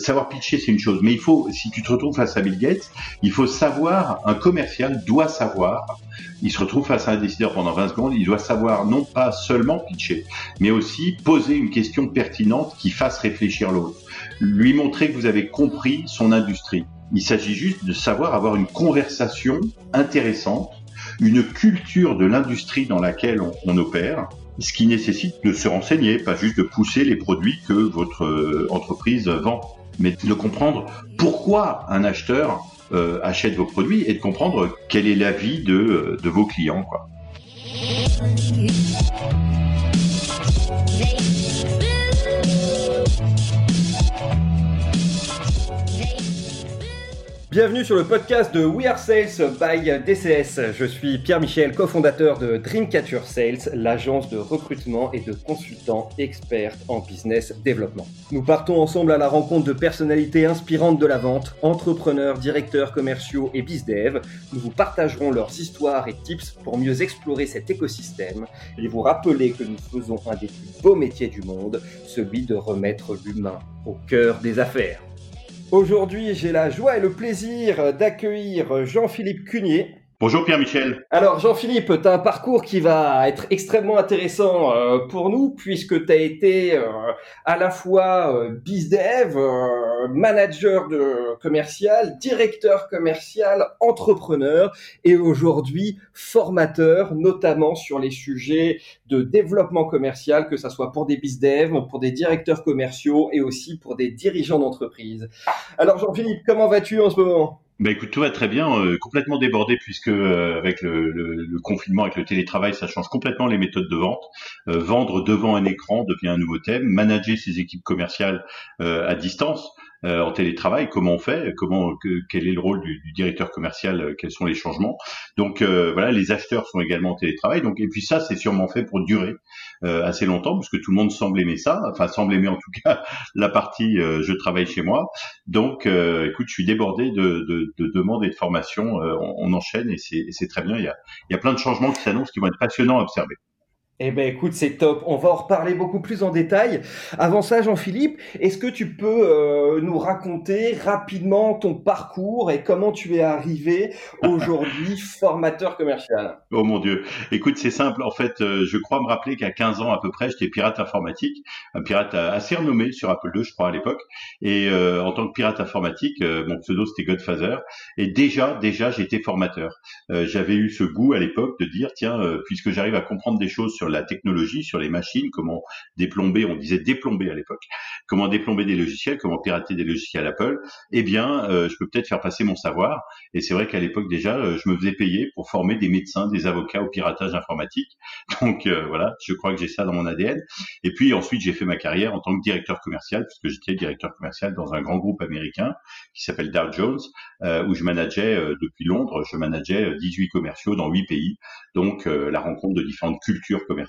Savoir pitcher, c'est une chose, mais il faut, si tu te retrouves face à Bill Gates, il faut savoir, un commercial doit savoir, il se retrouve face à un décideur pendant 20 secondes, il doit savoir non pas seulement pitcher, mais aussi poser une question pertinente qui fasse réfléchir l'autre, lui montrer que vous avez compris son industrie. Il s'agit juste de savoir avoir une conversation intéressante, une culture de l'industrie dans laquelle on, on opère, ce qui nécessite de se renseigner, pas juste de pousser les produits que votre euh, entreprise vend mais de comprendre pourquoi un acheteur euh, achète vos produits et de comprendre quel est l'avis de, de vos clients. Bienvenue sur le podcast de We Are Sales by DCS. Je suis Pierre-Michel, cofondateur de Dreamcatcher Sales, l'agence de recrutement et de consultants experts en business développement. Nous partons ensemble à la rencontre de personnalités inspirantes de la vente, entrepreneurs, directeurs commerciaux et bizdev. Nous vous partagerons leurs histoires et tips pour mieux explorer cet écosystème et vous rappeler que nous faisons un des plus beaux métiers du monde, celui de remettre l'humain au cœur des affaires. Aujourd'hui, j'ai la joie et le plaisir d'accueillir Jean-Philippe Cunier. Bonjour Pierre-Michel. Alors Jean-Philippe, tu as un parcours qui va être extrêmement intéressant euh, pour nous puisque tu as été euh, à la fois euh, bizdev, manager de commercial, directeur commercial, entrepreneur et aujourd'hui formateur notamment sur les sujets de développement commercial que ce soit pour des bizdev, pour des directeurs commerciaux et aussi pour des dirigeants d'entreprise. Alors Jean-Philippe, comment vas-tu en ce moment? Bah écoute, tout va très bien, euh, complètement débordé puisque euh, avec le, confinement, avec le télétravail, ça change complètement les méthodes de vente. Euh, vendre devant un écran devient un nouveau thème. Manager ses équipes commerciales à distance, euh, en télétravail, comment on fait, comment quel est le rôle du, directeur commercial, euh, quels sont les changements. Donc euh, voilà, les acheteurs sont également en télétravail. Donc et puis ça, c'est sûrement fait pour durer assez longtemps, parce que tout le monde semble aimer ça, enfin semble aimer en tout cas la partie je travaille chez moi. Donc écoute, je suis débordé de demandes et de formations. On, on, enchaîne et c'est très bien. Il y a, il y a plein de changements qui s'annoncent qui vont être passionnants à observer. Eh ben écoute, c'est top. On va en reparler beaucoup plus en détail. Avant ça, Jean-Philippe, est-ce que tu peux euh, nous raconter rapidement ton parcours et comment tu es arrivé aujourd'hui formateur commercial? Oh mon Dieu. Écoute, c'est simple. En fait, euh, je crois me rappeler qu'à 15 ans à peu près, j'étais pirate informatique, un pirate assez renommé sur Apple II, je crois à l'époque. Et euh, en tant que pirate informatique, euh, mon pseudo c'était Godfather. Et déjà, déjà, j'étais formateur. Euh, j'avais eu ce goût à l'époque de dire, tiens, puisque j'arrive à comprendre des choses sur la technologie, sur les machines, comment déplomber, on disait déplomber à l'époque, comment déplomber des logiciels, comment pirater des logiciels Apple, eh bien, euh, je peux peut-être faire passer mon savoir. Et c'est vrai qu'à l'époque déjà, euh, je me faisais payer pour former des médecins, des avocats au piratage informatique. Donc euh, voilà, je crois que j'ai ça dans mon ADN. Et puis ensuite, j'ai fait ma carrière en tant que directeur commercial, puisque j'étais directeur commercial dans un grand groupe américain qui s'appelle Dow Jones, où je manageais depuis Londres, je manageais 18 commerciaux dans 8 pays. Donc la rencontre de différentes cultures commerciales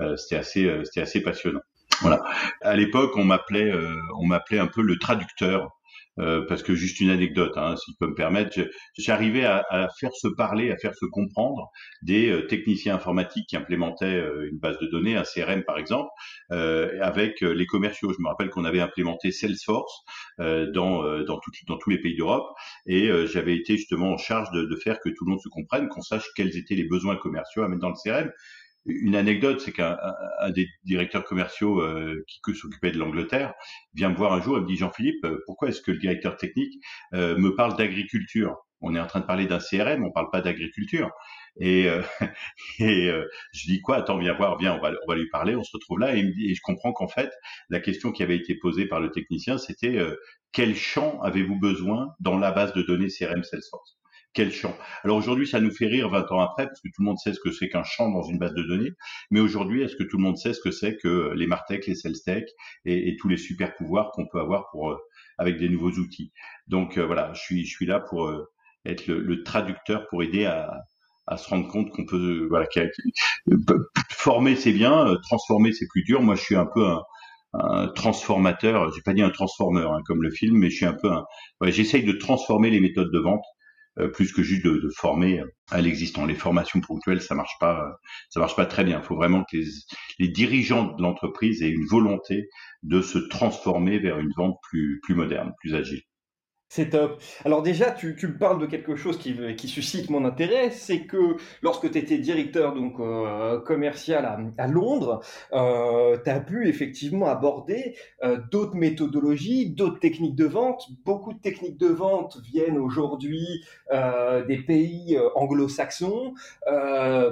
euh, c'était assez, euh, c'était assez passionnant. Voilà. À l'époque, on m'appelait, euh, on m'appelait un peu le traducteur. parce que juste une anecdote, hein, si peux me permettre, j'arrivais à, à, faire se parler, à faire se comprendre des techniciens informatiques qui implémentaient une base de données, un CRM par exemple, avec les commerciaux. Je me rappelle qu'on avait implémenté Salesforce dans tous les pays d'Europe, et j'avais été justement en charge de, faire que tout le monde se comprenne, qu'on sache quels étaient les besoins commerciaux à mettre dans le CRM une anecdote, c'est qu'un des directeurs commerciaux euh, qui s'occupait de l'Angleterre vient me voir un jour et me dit Jean-Philippe, euh, pourquoi est-ce que le directeur technique euh, me parle d'agriculture? On est en train de parler d'un CRM, on parle pas d'agriculture. Et, euh, et je dis quoi? Attends, viens voir, viens, on va, on lui parler. On se retrouve là et, et je comprends qu'en fait, la question qui avait été posée par le technicien, c'était quel champ avez-vous besoin dans la base de données CRM Salesforce? Quel champ Alors aujourd'hui, ça nous fait rire 20 ans après, parce que tout le monde sait ce que c'est qu'un champ dans une base de données. Mais aujourd'hui, est-ce que tout le monde sait ce que c'est que les Martech, les Salestech et, et tous les super pouvoirs qu'on peut avoir pour euh, avec des nouveaux outils? Donc euh, voilà, je suis, je suis là pour euh, être le, le, traducteur pour aider à, à se rendre compte qu'on peut voilà former c'est bien, transformer c'est plus dur. Moi, je suis un peu un, un transformateur. J'ai pas dit un transformeur hein, comme le film, mais je suis un peu un. Ouais, J'essaye de transformer les méthodes de vente plus que juste de, former à l'existant. Les formations ponctuelles, ça marche pas, ça marche pas très bien. Il faut vraiment que les, dirigeants de l'entreprise aient une volonté de se transformer vers une vente plus moderne, plus agile. C'est top. Alors déjà, tu, me parles de quelque chose qui, suscite mon intérêt, c'est que lorsque tu étais directeur donc euh, commercial à, Londres, euh, tu as pu effectivement aborder euh, d'autres méthodologies, d'autres techniques de vente. Beaucoup de techniques de vente viennent aujourd'hui euh, des pays anglo-saxons,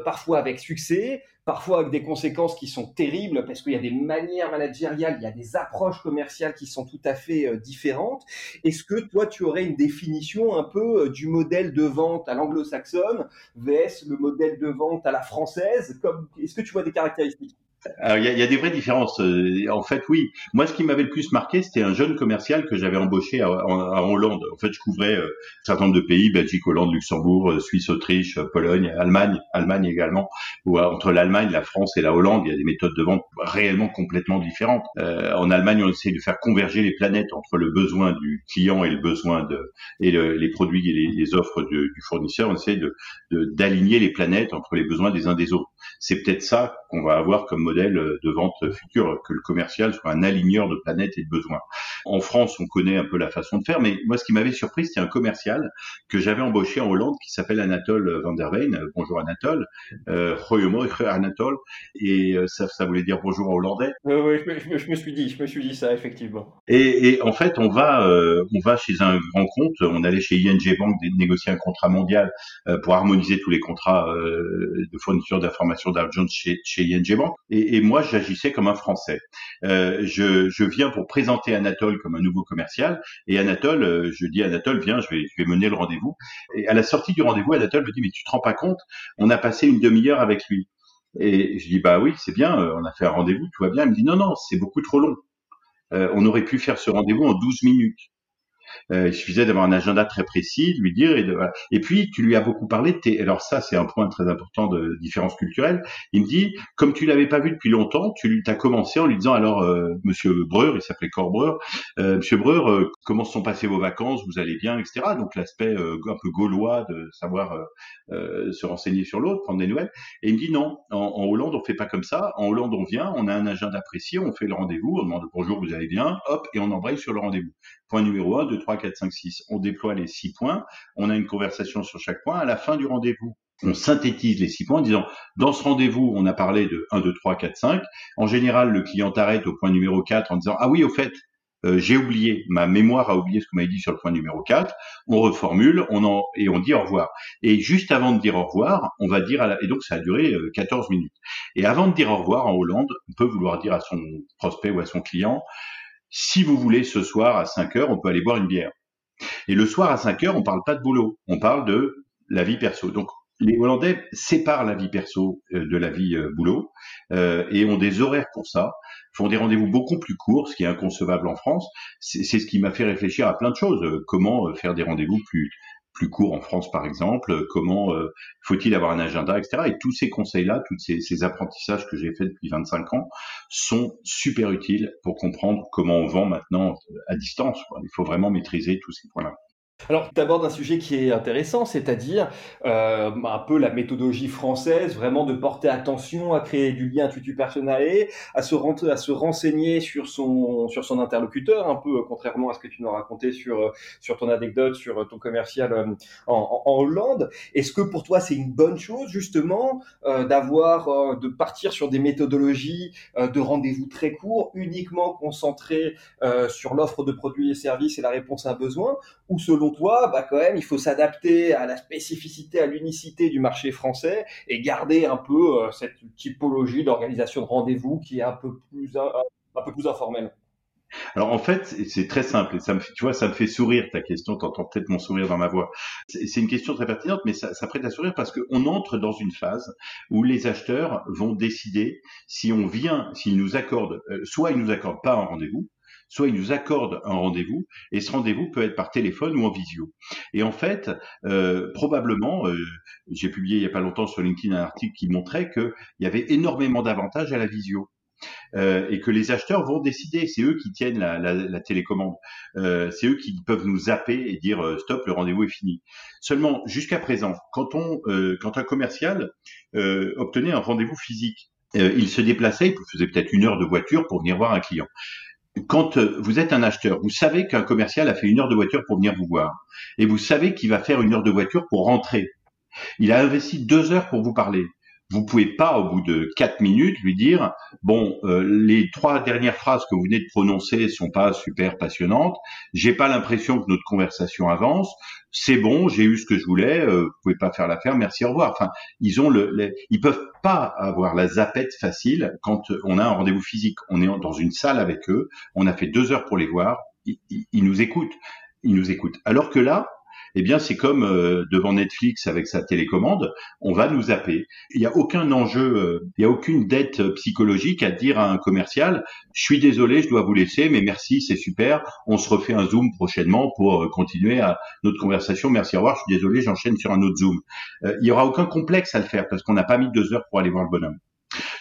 parfois avec succès parfois avec des conséquences qui sont terribles parce qu'il y a des manières managériales, il y a des approches commerciales qui sont tout à fait euh, différentes. Est-ce que toi, tu aurais une définition un peu euh, du modèle de vente à l'anglo-saxonne vs le modèle de vente à la française? Est-ce que tu vois des caractéristiques? Il y, a, des vraies différences. Euh, en fait, oui. Moi, ce qui m'avait le plus marqué, c'était un jeune commercial que j'avais embauché à, Hollande. En fait, je couvrais euh, un certain nombre de pays Belgique, Hollande, Luxembourg, euh, Suisse, Autriche, Pologne, Allemagne, Allemagne également. Entre l'Allemagne, la France et la Hollande, il y a des méthodes de vente réellement complètement différentes. en Allemagne, on essaie de faire converger les planètes entre le besoin du client et le besoin de et les produits et les, offres du fournisseur. On essaie de d'aligner les planètes entre les besoins des uns des autres. C'est peut-être ça qu'on va avoir comme modèle de vente futur, que le commercial soit un aligneur de planètes et de besoins. En France, on connaît un peu la façon de faire, mais moi, ce qui m'avait surpris, c'était un commercial que j'avais embauché en Hollande qui s'appelle Anatole van der Veen. Bonjour Anatole. Euh, Anatole. Et euh, ça, ça voulait dire bonjour en hollandais. oui, je me, suis dit, je me suis dit ça, effectivement. Et, en fait, on va, euh, on va chez un grand compte. On allait chez ING Bank négocier un contrat mondial euh, pour harmoniser tous les contrats de fourniture d'informations d'argent chez, chez ING Bank. Et, moi, j'agissais comme un Français. Euh, je, viens pour présenter Anatole comme un nouveau commercial. Et Anatole, euh, je dis Anatole, viens, je vais, mener le rendez-vous. Et à la sortie du rendez-vous, Anatole me dit, mais tu te rends pas compte On a passé une demi-heure avec lui. Et je dis, bah oui, c'est bien, euh, on a fait un rendez-vous, tout va bien. Il me dit, non, non, c'est beaucoup trop long. On aurait pu faire ce rendez-vous en 12 minutes. Euh, il suffisait d'avoir un agenda très précis, de lui dire. Et, de, et puis, tu lui as beaucoup parlé. De alors ça, c'est un point très important de différence culturelle. Il me dit, comme tu l'avais pas vu depuis longtemps, tu as commencé en lui disant, alors, euh, Monsieur Breur, il s'appelait Corbreur, euh, Monsieur Breur, euh, comment se sont passées vos vacances Vous allez bien, etc. Donc l'aspect euh, un peu gaulois de savoir se renseigner sur l'autre, prendre des nouvelles. Et il me dit, non, en, en, Hollande, on fait pas comme ça. En Hollande, on vient, on a un agenda précis, on fait le rendez-vous, on demande bonjour, vous allez bien, hop, et on embraye sur le rendez-vous. Point numéro 1, 2, 3, 4, 5, 6. On déploie les six points. On a une conversation sur chaque point. À la fin du rendez-vous, on synthétise les six points en disant, dans ce rendez-vous, on a parlé de 1, 2, 3, 4, 5. En général, le client arrête au point numéro 4 en disant, ah oui, au fait, euh, j'ai oublié, ma mémoire a oublié ce qu'on m'avait dit sur le point numéro 4, on reformule, on en, et on dit au revoir. Et juste avant de dire au revoir, on va dire, à la, et donc ça a duré 14 euh, minutes. Et avant de dire au revoir en Hollande, on peut vouloir dire à son prospect ou à son client, si vous voulez, ce soir à 5 heures, on peut aller boire une bière. Et le soir à 5 heures, on parle pas de boulot, on parle de la vie perso. Donc les Hollandais séparent la vie perso euh, de la vie euh, boulot euh, et ont des horaires pour ça, font des rendez-vous beaucoup plus courts, ce qui est inconcevable en France. C'est ce qui m'a fait réfléchir à plein de choses. Comment faire des rendez-vous plus plus court en France, par exemple, comment euh, faut-il avoir un agenda, etc. Et tous ces conseils-là, tous ces, apprentissages que j'ai faits depuis 25 ans sont super utiles pour comprendre comment on vend maintenant à distance. Il faut vraiment maîtriser tous ces points-là. Alors, tu abordes un sujet qui est intéressant, c'est-à-dire euh, un peu la méthodologie française, vraiment de porter attention à créer du lien tutu personnel, à se, à se renseigner sur son, interlocuteur, un peu contrairement à ce que tu nous raconté sur, sur ton anecdote, sur ton commercial euh, en, Hollande. Est-ce que pour toi, c'est une bonne chose, justement, euh, d'avoir, euh, de partir sur des méthodologies euh, de rendez-vous très courts, uniquement concentrés euh, sur l'offre de produits et services et la réponse à un besoin, ou selon toi, bah quand même, il faut s'adapter à la spécificité, à l'unicité du marché français et garder un peu euh, cette typologie d'organisation de rendez-vous qui est un peu plus, un, peu plus informelle. Alors en fait, c'est très simple. Ça me tu vois, ça me fait sourire ta question. T'entends peut-être mon sourire dans ma voix. C'est une question très pertinente, mais ça, ça prête à sourire parce qu'on entre dans une phase où les acheteurs vont décider si on vient, s'ils nous accordent, euh, soit ils nous accordent pas un rendez-vous, soit ils nous accordent un rendez-vous, et ce rendez-vous peut être par téléphone ou en visio. Et en fait, euh, probablement, euh, j'ai publié il y a pas longtemps sur LinkedIn un article qui montrait qu'il y avait énormément d'avantages à la visio. euh, et que les acheteurs vont décider. C'est eux qui tiennent la, télécommande. C'est eux qui peuvent nous zapper et dire stop, le rendez-vous est fini. Seulement, jusqu'à présent, quand un commercial obtenait un rendez-vous physique, il se déplaçait, il faisait peut-être une heure de voiture pour venir voir un client quand vous êtes un acheteur, vous savez qu'un commercial a fait une heure de voiture pour venir vous voir, et vous savez qu'il va faire une heure de voiture pour rentrer. Il a investi deux heures pour vous parler. Vous pouvez pas, au bout de quatre minutes, lui dire bon, euh, les trois dernières phrases que vous venez de prononcer sont pas super passionnantes. J'ai pas l'impression que notre conversation avance. C'est bon, j'ai eu ce que je voulais. Euh, vous pouvez pas faire l'affaire. Merci, au revoir. Enfin, ils ont le, ils peuvent pas avoir la zapette facile quand on a un rendez-vous physique. On est dans une salle avec eux. On a fait deux heures pour les voir. ils nous écoutent. Ils nous écoutent. Alors que là, eh bien c'est comme euh, devant Netflix avec sa télécommande, on va nous zapper. Il n'y a aucun enjeu, euh, il n'y a aucune dette psychologique à dire à un commercial, je suis désolé, je dois vous laisser, mais merci, c'est super, on se refait un Zoom prochainement pour euh, continuer à notre conversation, merci, au revoir, je suis désolé, j'enchaîne sur un autre Zoom. il n'y aura aucun complexe à le faire parce qu'on n'a pas mis deux heures pour aller voir le bonhomme.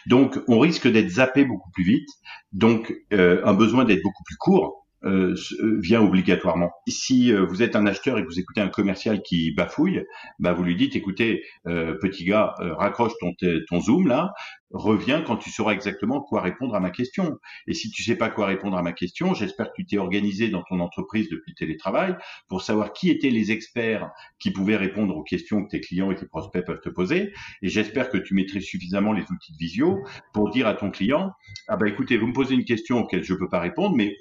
Donc, on risque d'être zappé beaucoup plus vite, donc un besoin d'être beaucoup plus court euh, euh, vient obligatoirement. Si euh, vous êtes un acheteur et que vous écoutez un commercial qui bafouille, bah vous lui dites écoutez petit gars raccroche ton ton zoom là, reviens quand tu sauras exactement quoi répondre à ma question. Et si tu sais pas quoi répondre à ma question, j'espère que tu t'es organisé dans ton entreprise depuis le télétravail pour savoir qui étaient les experts qui pouvaient répondre aux questions que tes clients et tes prospects peuvent te poser. Et j'espère que tu maîtrises suffisamment les outils de visio pour dire à ton client ah bah écoutez vous me posez une question auquel je peux pas répondre, mais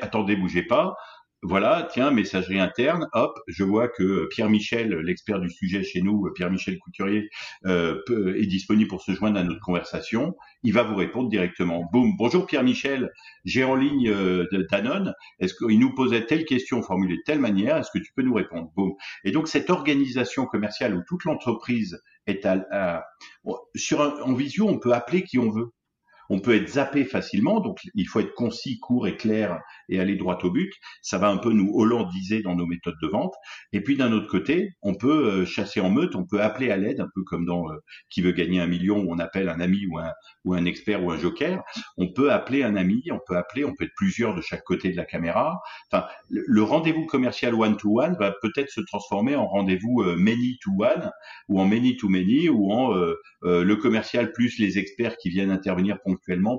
attendez, bougez pas. Voilà, tiens, messagerie interne, hop, je vois que Pierre Michel, l'expert du sujet chez nous, Pierre Michel Couturier, euh, est disponible pour se joindre à notre conversation. Il va vous répondre directement. Boum, bonjour Pierre Michel, j'ai en ligne euh, Danone. Est-ce qu'il nous posait telle question formulée de telle manière? Est-ce que tu peux nous répondre? Boum. Et donc cette organisation commerciale où toute l'entreprise est à, sur en visio, on peut appeler qui on veut. On peut être zappé facilement, donc il faut être concis, court et clair et aller droit au but. Ça va un peu nous hollandiser dans nos méthodes de vente. Et puis d'un autre côté, on peut euh, chasser en meute, on peut appeler à l'aide, un peu comme dans euh, Qui veut gagner un million, où on appelle un ami ou un, ou un expert ou un joker. On peut appeler un ami, on peut appeler, on peut être plusieurs de chaque côté de la caméra. Enfin, le, rendez-vous commercial one-to-one va peut-être se transformer en rendez-vous euh, many-to-one ou en many-to-many ou en le commercial plus les experts qui viennent intervenir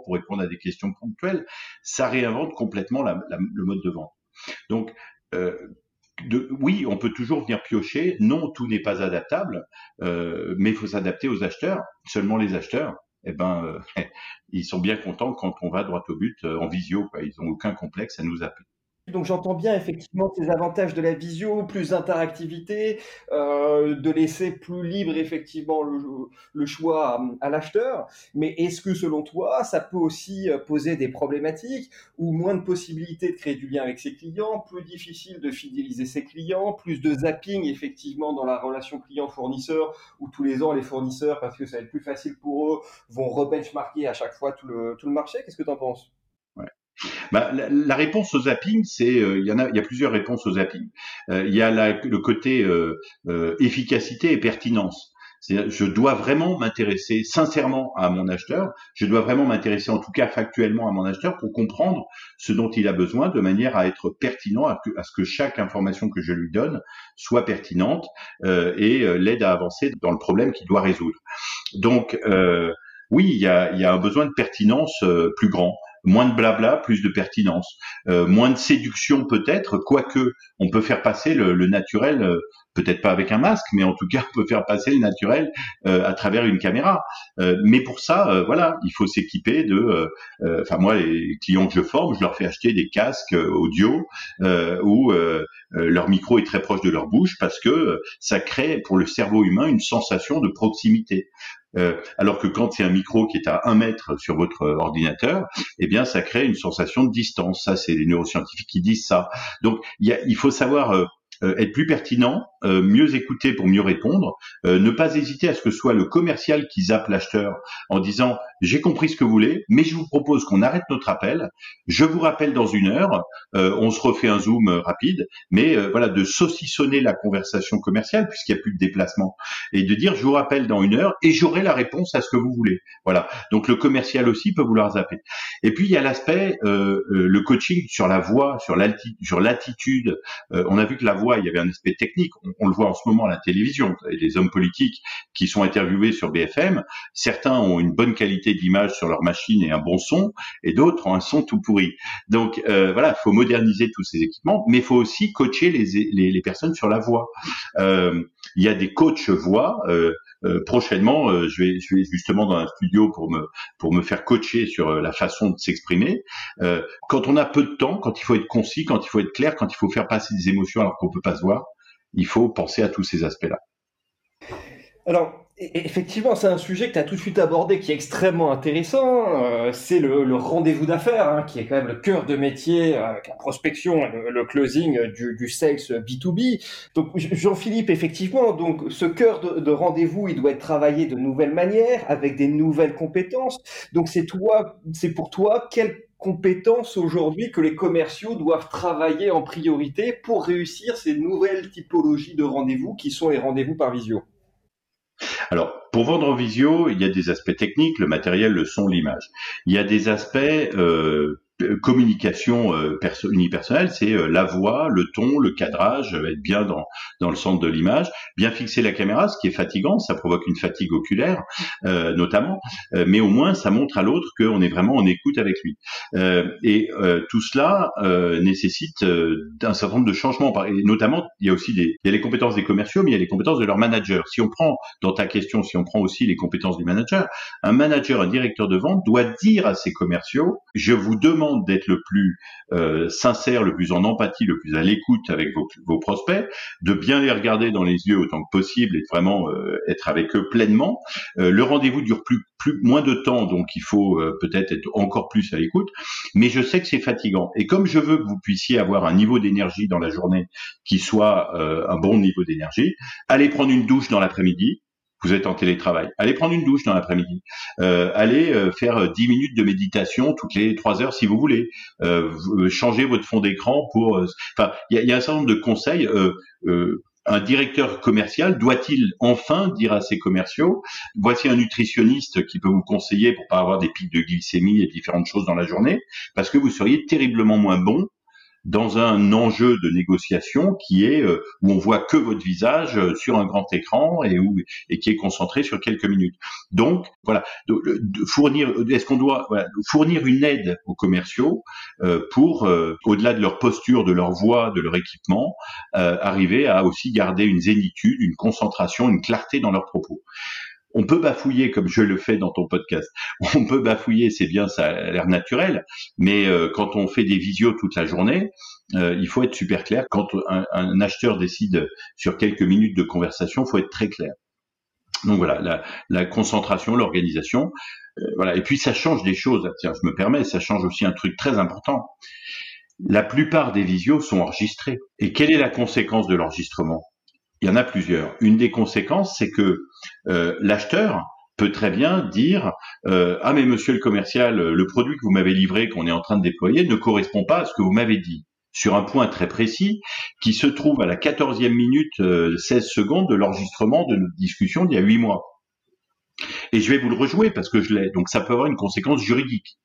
pour répondre à des questions ponctuelles. Ça réinvente complètement le mode de vente. Donc, euh, oui, on peut toujours venir piocher. Non, tout n'est pas adaptable, euh, mais il faut s'adapter aux acheteurs. Seulement les acheteurs, eh ben, euh, ils sont bien contents quand on va droit au but en visio. Ils n'ont aucun complexe à nous appeler. Donc j'entends bien effectivement ces avantages de la visio, plus d'interactivité, euh, de laisser plus libre effectivement le, choix à, l'acheteur. Mais est-ce que selon toi, ça peut aussi euh, poser des problématiques ou moins de possibilités de créer du lien avec ses clients, plus difficile de fidéliser ses clients, plus de zapping effectivement dans la relation client-fournisseur où tous les ans les fournisseurs, parce que ça va être plus facile pour eux, vont rebenchmarker à chaque fois tout le, tout le marché? Qu'est-ce que tu en penses? Bah, la, réponse au zapping, c'est euh, il y en a, il y a plusieurs réponses au zapping. Euh, il y a le côté euh, efficacité et pertinence. Je dois vraiment m'intéresser sincèrement à mon acheteur. Je dois vraiment m'intéresser, en tout cas factuellement, à mon acheteur pour comprendre ce dont il a besoin, de manière à être pertinent, à, ce que chaque information que je lui donne soit pertinente et l'aide à avancer dans le problème qu'il doit résoudre. Donc oui, il y a, il y a un besoin de pertinence plus grand moins de blabla, plus de pertinence, euh, moins de séduction peut-être, quoique on peut faire passer le, naturel, euh, peut-être pas avec un masque, mais en tout cas on peut faire passer le naturel euh, à travers une caméra. mais pour ça, voilà, il faut s'équiper de, enfin moi les clients que je forme, je leur fais acheter des casques audio où leur micro est très proche de leur bouche parce que ça crée pour le cerveau humain une sensation de proximité. Euh, alors que quand c'est un micro qui est à un mètre sur votre ordinateur, eh bien, ça crée une sensation de distance. Ça, c'est les neuroscientifiques qui disent ça. Donc, il, faut savoir euh, euh, être plus pertinent euh, mieux écouter pour mieux répondre, euh, ne pas hésiter à ce que soit le commercial qui zappe l'acheteur en disant j'ai compris ce que vous voulez, mais je vous propose qu'on arrête notre appel, je vous rappelle dans une heure, on se refait un zoom rapide, mais voilà de saucissonner la conversation commerciale puisqu'il n'y a plus de déplacement et de dire je vous rappelle dans une heure et j'aurai la réponse à ce que vous voulez. Voilà. Donc le commercial aussi peut vouloir zapper. Et puis il y a l'aspect le coaching sur la voix, sur l'attitude. on a vu que la voix, il y avait un aspect technique. On, le voit en ce moment à la télévision. Les hommes politiques qui sont interviewés sur BFM, certains ont une bonne qualité d'image sur leur machine et un bon son, et d'autres ont un son tout pourri. Donc euh, voilà, il faut moderniser tous ces équipements, mais il faut aussi coacher les, les, personnes sur la voix. Euh, il y a des coachs voix. Euh, euh prochainement, euh, je, vais, je vais justement dans un studio pour me pour me faire coacher sur la façon de s'exprimer. quand on a peu de temps, quand il faut être concis, quand il faut être clair, quand il faut faire passer des émotions alors qu'on peut pas se voir, il faut penser à tous ces aspects-là. Alors, e-, effectivement, c'est un sujet que tu as tout de suite abordé qui est extrêmement intéressant. Euh, c'est le, rendez-vous d'affaires, hein, qui est quand même le cœur de métier euh, avec la prospection et le, closing du, sales B2B. Donc, Jean-Philippe, effectivement, donc ce cœur de, de rendez-vous, il doit être travaillé de nouvelles manières, avec des nouvelles compétences. Donc, c'est toi, c'est pour toi, quel compétences aujourd'hui que les commerciaux doivent travailler en priorité pour réussir ces nouvelles typologies de rendez-vous qui sont les rendez-vous par visio alors, pour vendre en visio, il y a des aspects techniques, le matériel, le son, l'image. Il y a des aspects euh, communication euh, unipersonnelle, c'est euh, la voix, le ton, le cadrage, être bien dans, dans le centre de l'image, bien fixer la caméra, ce qui est fatigant, ça provoque une fatigue oculaire notamment, mais au moins ça montre à l'autre qu'on est vraiment en écoute avec lui. et tout cela nécessite un certain nombre de changements, et notamment il y a aussi des, il y a les compétences des commerciaux, mais il y a les compétences de leur manager. Si on prend dans ta question, si on prend aussi les compétences du manager, un manager, un directeur de vente doit dire à ses commerciaux, je vous demande d'être le plus euh, sincère, le plus en empathie, le plus à l'écoute avec vos, prospects, de bien les regarder dans les yeux autant que possible et de vraiment euh, être avec eux pleinement. Euh, le rendez-vous dure plus, plus moins de temps, donc il faut peut-être être encore plus à l'écoute. Mais je sais que c'est fatigant. Et comme je veux que vous puissiez avoir un niveau d'énergie dans la journée qui soit un bon niveau d'énergie, allez prendre une douche dans l'après-midi, vous êtes en télétravail. Allez prendre une douche dans l'après-midi. Euh, allez euh, faire 10 minutes de méditation toutes les 3 heures si vous voulez. Euh, euh changez votre fond d'écran pour... Enfin, il y a, un certain nombre de conseils. un directeur commercial doit-il enfin dire à ses commerciaux, voici un nutritionniste qui peut vous conseiller pour pas avoir des pics de glycémie et différentes choses dans la journée, parce que vous seriez terriblement moins bon dans un enjeu de négociation qui est euh, où on voit que votre visage euh, sur un grand écran et qui est concentré sur quelques minutes. Donc voilà, fournir est-ce qu'on doit fournir une aide aux commerciaux euh, pour au-delà de leur posture, de leur voix, de leur équipement, arriver à aussi garder une zénitude, une concentration, une clarté dans leurs propos? On peut bafouiller comme je le fais dans ton podcast. On peut bafouiller, c'est bien, ça a l'air naturel, mais euh, quand on fait des visios toute la journée, euh, il faut être super clair. Quand un, acheteur décide sur quelques minutes de conversation, il faut être très clair. Donc voilà, la, concentration, l'organisation, euh, voilà. Et puis ça change des choses. Tiens, je me permets, ça change aussi un truc très important. La plupart des visios sont enregistrés. Et quelle est la conséquence de l'enregistrement? Il y en a plusieurs. Une des conséquences, c'est que euh, l'acheteur peut très bien dire euh, ah mais monsieur le commercial, le produit que vous m'avez livré, qu'on est en train de déployer, ne correspond pas à ce que vous m'avez dit sur un point très précis qui se trouve à la 14e minute 16 euh, secondes de l'enregistrement de notre discussion d'il y a 8 mois. Et je vais vous le rejouer parce que je l'ai. Donc ça peut avoir une conséquence juridique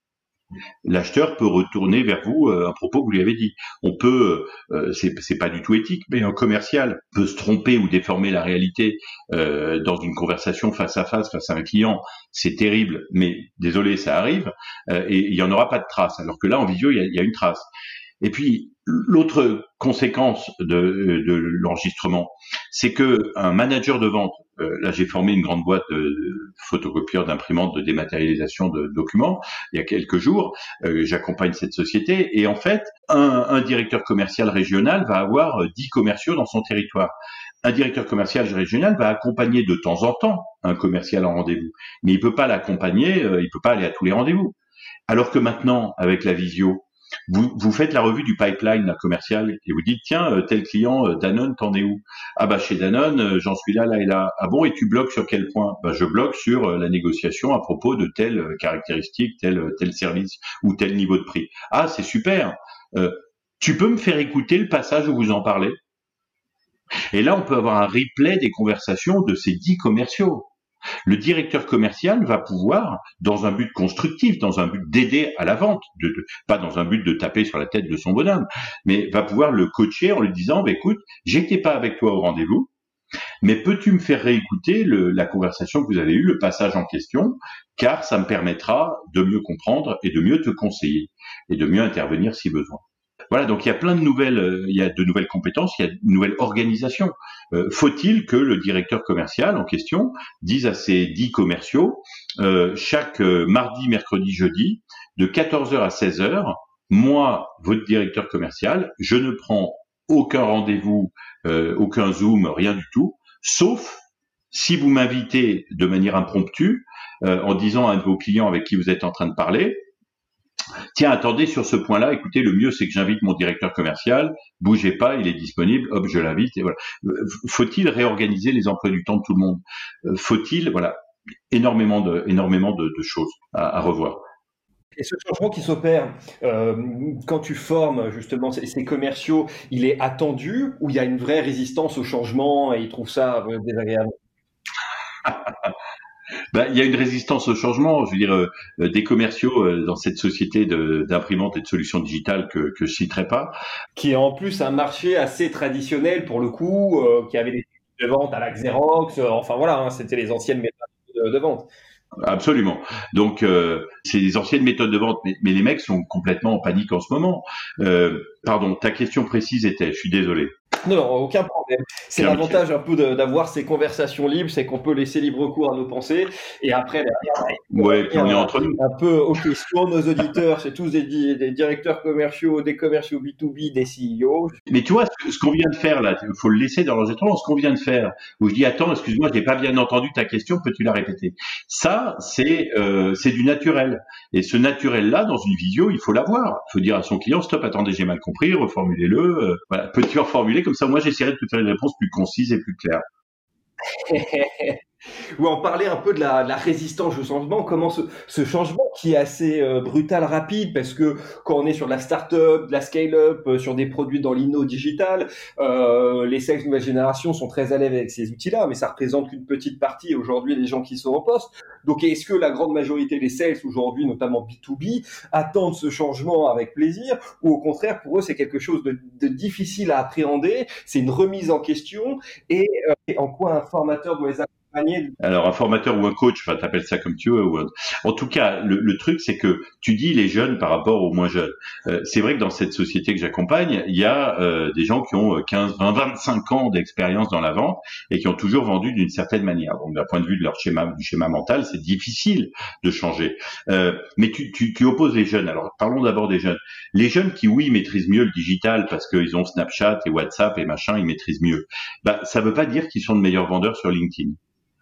l'acheteur peut retourner vers vous euh, un propos que vous lui avez dit. On peut, euh, c'est pas du tout éthique, mais un commercial peut se tromper ou déformer la réalité euh, dans une conversation face à face face à un client. C'est terrible, mais désolé, ça arrive et il y en aura pas de trace. Alors que là, en visio, il y a, une trace. Et puis l'autre conséquence de, de l'enregistrement, c'est que un manager de vente euh, là, j'ai formé une grande boîte de, photocopieurs, d'imprimantes, de dématérialisation de documents il y a quelques jours. Euh, j'accompagne cette société et en fait, un, directeur commercial régional va avoir 10 commerciaux dans son territoire. Un directeur commercial régional va accompagner de temps en temps un commercial en rendez-vous, mais il peut pas l'accompagner, euh, il peut pas aller à tous les rendez-vous. Alors que maintenant, avec la visio, vous, vous faites la revue du pipeline commercial et vous dites tiens euh, tel client euh, Danone t'en es où? Ah bah chez Danone euh, j'en suis là là et là. Ah bon et tu bloques sur quel point? Bah je bloque sur la négociation à propos de telle caractéristique, tel tel service ou tel niveau de prix. Ah c'est super. tu peux me faire écouter le passage où vous en parlez? Et là on peut avoir un replay des conversations de ces dix commerciaux. Le directeur commercial va pouvoir, dans un but constructif, dans un but d'aider à la vente, pas dans un but de taper sur la tête de son bonhomme, mais va pouvoir le coacher en lui disant, bah, écoute, j'étais pas avec toi au rendez-vous, mais peux-tu me faire réécouter la conversation que vous avez eue, le passage en question, car ça me permettra de mieux comprendre et de mieux te conseiller et de mieux intervenir si besoin. Voilà, donc il y a plein de nouvelles, euh, il y a de nouvelles compétences, il y a une nouvelle organisation. Euh, faut-il que le directeur commercial en question dise à ses dix commerciaux euh, chaque mardi, mercredi, jeudi, de 14h à 16h, moi, votre directeur commercial, je ne prends aucun rendez-vous, aucun zoom, rien du tout, sauf si vous m'invitez de manière impromptue en disant à un de vos clients avec qui vous êtes en train de parler, Tiens, attendez sur ce point-là. Écoutez, le mieux c'est que j'invite mon directeur commercial. Bougez pas, il est disponible. Hop, je l'invite. Et voilà. Faut-il réorganiser les emplois du temps de tout le monde? Euh, Faut-il, voilà, énormément de, énormément de, choses à, revoir. Et ce changement qui s'opère euh, quand tu formes justement ces, commerciaux, il est attendu ou il y a une vraie résistance au changement et ils trouvent ça euh, désagréable? bah, il y a une résistance au changement. Je veux dire, euh, des commerciaux euh, dans cette société d'imprimantes et de solutions digitales que, que je citerai pas. Qui est en plus un marché assez traditionnel pour le coup, euh, qui avait des de vente à la Xerox. enfin voilà, hein, c'était les anciennes méthodes de, vente. Absolument. Donc, c'est des anciennes méthodes de vente, mais, mais, les mecs sont complètement en panique en ce moment. pardon, ta question précise était, je suis désolé. Non, aucun problème. C'est l'avantage un peu d'avoir ces conversations libres, c'est qu'on peut laisser libre cours à nos pensées. Et après, ouais, on est entre nous. Un peu aux questions, nos auditeurs, c'est tous des, directeurs commerciaux, des commerciaux B2B, des CEO. Mais tu vois, ce, qu'on vient de faire là, il faut le laisser dans l'enregistrement, ce qu'on vient de faire, où je dis, attends, excuse-moi, je n'ai pas bien entendu ta question, peux-tu la répéter? Ça, c'est euh, c'est du naturel. Et ce naturel-là, dans une visio, il faut l'avoir. Il faut dire à son client, stop, attendez, j'ai mal compris, reformulez-le. Euh, voilà, peux-tu reformuler comme ça, moi, j'essaierai de te faire une réponse plus concise et plus claire. Ou en parler un peu de la, résistance au changement, comment ce, changement qui est assez euh, brutal, rapide, parce que quand on est sur de la start-up, de la scale-up, euh, sur des produits dans l'inno digital, euh, les sales nouvelle génération sont très à l'aise avec ces outils-là, mais ça représente qu'une petite partie aujourd'hui des gens qui sont en poste. Donc est-ce que la grande majorité des sales aujourd'hui, notamment B2B, attendent ce changement avec plaisir, ou au contraire pour eux c'est quelque chose de, difficile à appréhender, c'est une remise en question, et, et en quoi un formateur doit les alors un formateur ou un coach, enfin t'appelles ça comme tu veux. En tout cas, le, truc c'est que tu dis les jeunes par rapport aux moins jeunes. Euh, c'est vrai que dans cette société que j'accompagne, il y a euh, des gens qui ont 15, 20, 25 ans d'expérience dans la vente et qui ont toujours vendu d'une certaine manière. Donc d'un point de vue de leur schéma, du schéma mental, c'est difficile de changer. Euh, mais tu, tu, tu opposes les jeunes. Alors parlons d'abord des jeunes. Les jeunes qui oui maîtrisent mieux le digital parce qu'ils ont Snapchat et WhatsApp et machin, ils maîtrisent mieux. Bah ça veut pas dire qu'ils sont de meilleurs vendeurs sur LinkedIn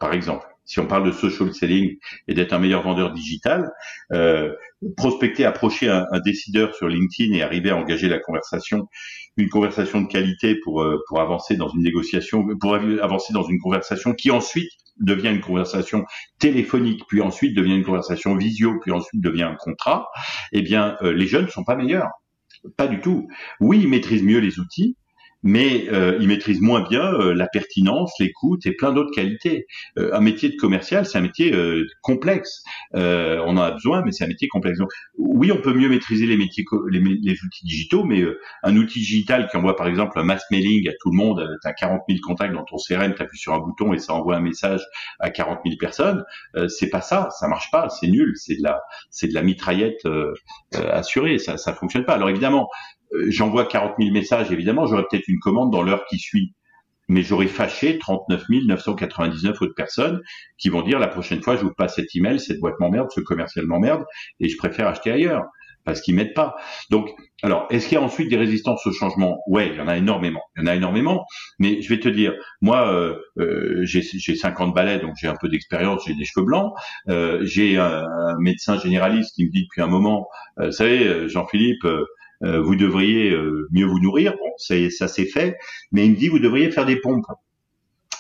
par exemple. Si on parle de social selling et d'être un meilleur vendeur digital, euh, prospecter, approcher un, décideur sur LinkedIn et arriver à engager la conversation, une conversation de qualité pour euh, pour avancer dans une négociation, pour avancer dans une conversation qui ensuite devient une conversation téléphonique, puis ensuite devient une conversation visio, puis ensuite devient un contrat. Eh bien, euh, les jeunes ne sont pas meilleurs. Pas du tout. Oui, ils maîtrisent mieux les outils, mais euh, ils maîtrisent moins bien euh, la pertinence, l'écoute et plein d'autres qualités. Euh, un métier de commercial, c'est un métier euh, complexe. on en a besoin, mais c'est un métier complexe. Donc, oui, on peut mieux maîtriser les métiers, les, les outils digitaux, mais un outil digital qui envoie par exemple un mass mailing à tout le monde, tu as 40 000 contacts dans ton CRM, tu appuies sur un bouton et ça envoie un message à 40 000 personnes, c'est pas ça, ça marche pas, c'est nul, c'est de la, c'est de la mitraillette assurée, ça, ça fonctionne pas. Alors évidemment, euh, j'envoie 40 000 messages, évidemment, j'aurai peut-être une commande dans l'heure qui suit. Mais j'aurais fâché 39 999 autres personnes qui vont dire la prochaine fois, je vous passe cet email, cette boîte m'emmerde, ce commercial m'emmerde, et je préfère acheter ailleurs parce qu'ils m'aident pas. Donc, alors, est-ce qu'il y a ensuite des résistances au changement? Ouais, il y en a énormément. Il y en a énormément. Mais je vais te dire, moi, euh, euh j'ai 50 balais, donc j'ai un peu d'expérience, j'ai des cheveux blancs. Euh, j'ai un, médecin généraliste qui me dit depuis un moment, euh, vous savez, Jean-Philippe, vous devriez mieux vous nourrir. Bon, ça c'est fait, mais il me dit vous devriez faire des pompes.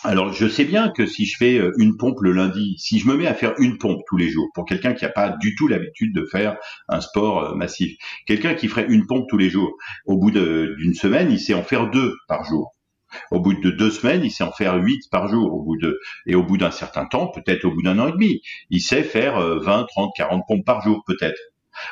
Alors, je sais bien que si je fais euh, une pompe le lundi, si je me mets à faire une pompe tous les jours, pour quelqu'un qui n'a pas du tout l'habitude de faire un sport euh, massif, quelqu'un qui ferait une pompe tous les jours, au bout d'une semaine, il sait en faire deux par jour. Au bout de deux semaines, il sait en faire huit par jour. Au bout de, et au bout d'un certain temps, peut-être au bout d'un an et demi, il sait faire 20, 30, 40 pompes par jour, peut-être.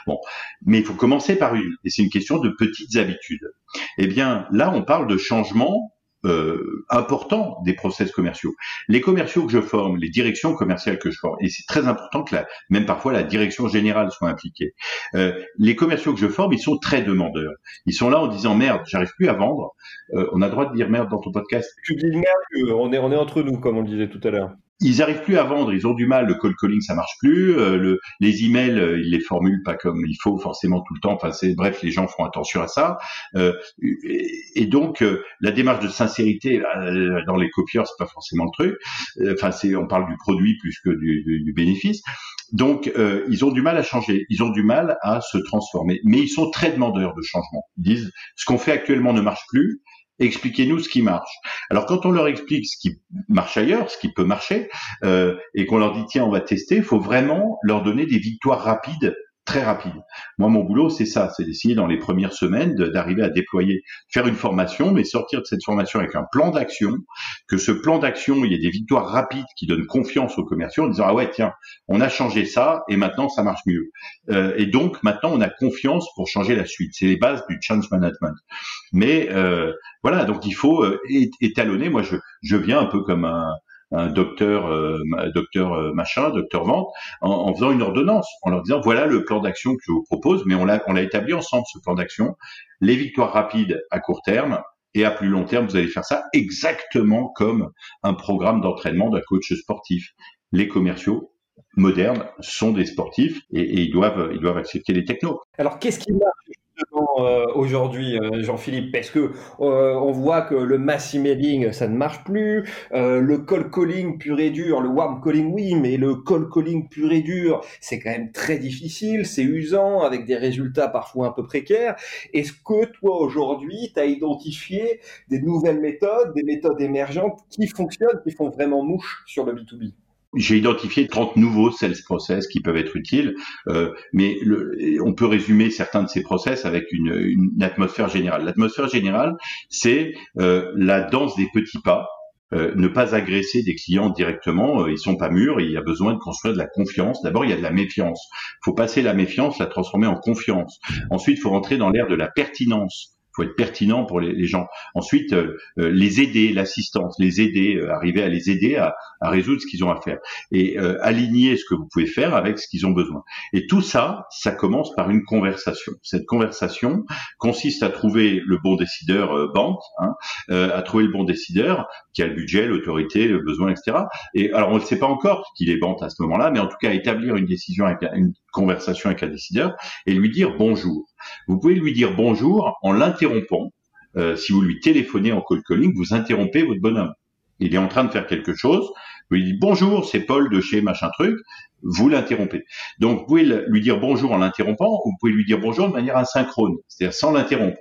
Bon, mais il faut commencer par une, et c'est une question de petites habitudes. Eh bien, là, on parle de changement euh, important des process commerciaux. Les commerciaux que je forme, les directions commerciales que je forme, et c'est très important que la, même parfois la direction générale soit impliquée. Euh, les commerciaux que je forme, ils sont très demandeurs. Ils sont là en disant merde, j'arrive plus à vendre. Euh, on a le droit de dire merde dans ton podcast. Tu dis merde, on est on est entre nous, comme on le disait tout à l'heure ils arrivent plus à vendre, ils ont du mal, le cold calling ça marche plus, euh, le, les emails euh, ils les formulent pas comme il faut forcément tout le temps. Enfin c'est bref, les gens font attention à ça. Euh, et, donc euh, la démarche de sincérité dans les copieurs c'est pas forcément le truc. Enfin c'est on parle du produit plus que du, du, du bénéfice. Donc ils ont du mal à changer, ils ont du mal à se transformer, mais ils sont très demandeurs de changement. Ils disent ce qu'on fait actuellement ne marche plus expliquez-nous ce qui marche. Alors quand on leur explique ce qui marche ailleurs, ce qui peut marcher, euh, et qu'on leur dit tiens on va tester, il faut vraiment leur donner des victoires rapides très rapide. Moi, mon boulot, c'est ça, c'est d'essayer dans les premières semaines d'arriver à déployer, faire une formation, mais sortir de cette formation avec un plan d'action, que ce plan d'action, il y ait des victoires rapides qui donnent confiance aux commerciaux en disant ah ouais tiens, on a changé ça et maintenant ça marche mieux. Euh, et donc maintenant on a confiance pour changer la suite. C'est les bases du change management. Mais euh, voilà, donc il faut euh, étalonner. Moi, je, je viens un peu comme un un docteur, euh, docteur euh, machin, docteur vente, en, faisant une ordonnance, en leur disant voilà le plan d'action que je vous propose, mais on l'a on l'a établi ensemble ce plan d'action, les victoires rapides à court terme. Et à plus long terme, vous allez faire ça exactement comme un programme d'entraînement d'un coach sportif. Les commerciaux modernes sont des sportifs et, ils doivent ils doivent accepter les technos. Alors qu'est-ce qui marche? Euh, aujourd'hui, euh, Jean-Philippe Parce que euh, on voit que le mass emailing, ça ne marche plus. le cold calling pur et dur, le warm calling, oui, mais le cold calling pur et dur, c'est quand même très difficile, c'est usant, avec des résultats parfois un peu précaires. Est-ce que toi, aujourd'hui, tu as identifié des nouvelles méthodes, des méthodes émergentes qui fonctionnent, qui font vraiment mouche sur le B2B j'ai identifié 30 nouveaux sales process qui peuvent être utiles, euh, mais le, on peut résumer certains de ces process avec une, une atmosphère générale. L'atmosphère générale, c'est euh, la danse des petits pas. Euh, ne pas agresser des clients directement, euh, ils sont pas mûrs il y a besoin de construire de la confiance. D'abord, il y a de la méfiance. Il faut passer la méfiance, la transformer en confiance. Ensuite, il faut rentrer dans l'ère de la pertinence faut être pertinent pour les, gens. Ensuite, euh, euh, les aider, l'assistance, les aider, euh, arriver à les aider à, résoudre ce qu'ils ont à faire et aligner ce que vous pouvez faire avec ce qu'ils ont besoin. Et tout ça, ça commence par une conversation. Cette conversation consiste à trouver le bon décideur banque, hein, à trouver le bon décideur qui a le budget, l'autorité, le besoin, etc. Et alors on ne sait pas encore qu'il est banque à ce moment-là, mais en tout cas établir une décision avec une conversation avec un décideur et lui dire bonjour. Vous pouvez lui dire bonjour en l'interrompant. Euh, si vous lui téléphonez en call calling, vous interrompez votre bonhomme. Il est en train de faire quelque chose. Vous lui dites bonjour, c'est Paul de chez machin truc. Vous l'interrompez. Donc vous pouvez lui dire bonjour en l'interrompant, ou vous pouvez lui dire bonjour de manière asynchrone, c'est-à-dire sans l'interrompre.